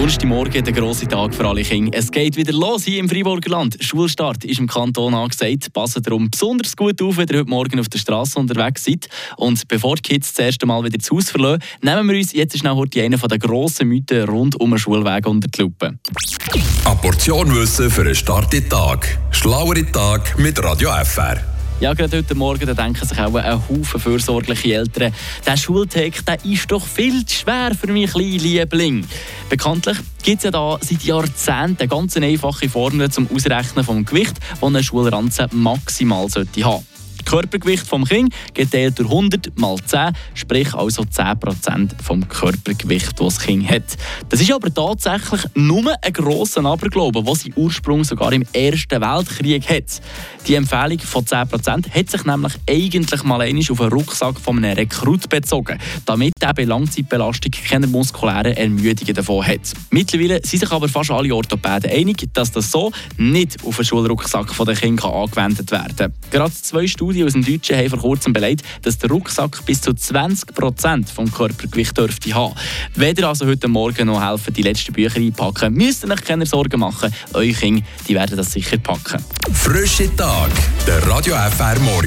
Donnerstagmorgen, der grosse Tag für alle Kinder. Es geht wieder los hier im Freiburger Land. Schulstart ist im Kanton angesagt. Passen darum besonders gut auf, wenn ihr heute Morgen auf der Straße unterwegs seid. Und bevor die Kids das erste Mal wieder zu Hause verlassen, nehmen wir uns jetzt schnell heute einen der grossen Mythen rund um den Schulweg unter die Lupe. Eine Portion Wissen für einen starken Tag. Schlauere Tag mit Radio FR. Ja, gerade heute Morgen da denken sich auch ein Haufen fürsorgliche Eltern, der Schultag der ist doch viel zu schwer für meinen kleinen Liebling. Bekanntlich gibt es ja da seit Jahrzehnten ganz einfache Formel zum Ausrechnen vom Gewicht, das ein Schulranzen maximal sollte haben. Körpergewicht vom Kind geteilt durch 100 mal 10, sprich also 10% vom Körpergewicht, das das Kind hat. Das ist aber tatsächlich nur ein grosser Aberglaube, der seinen Ursprung sogar im Ersten Weltkrieg hat. Die Empfehlung von 10% hat sich nämlich eigentlich mal auf einen Rucksack von einem Rekrut bezogen, damit er bei Langzeitbelastung keine muskulären Ermüdungen davon hat. Mittlerweile sind sich aber fast alle Orthopäden einig, dass das so nicht auf einen Schulrucksack der Kinder angewendet werden kann. Gerade zwei Studien Studie aus dem Deutschen haben vor kurzem belegt, dass der Rucksack bis zu 20% vom Körpergewicht dürfte haben. Wenn ihr also heute Morgen noch helfen, die letzten Bücher einpacken, müsst ihr euch keine Sorgen machen. Eure Kinder die werden das sicher packen. Frische Tag, der Radio FR Morgen.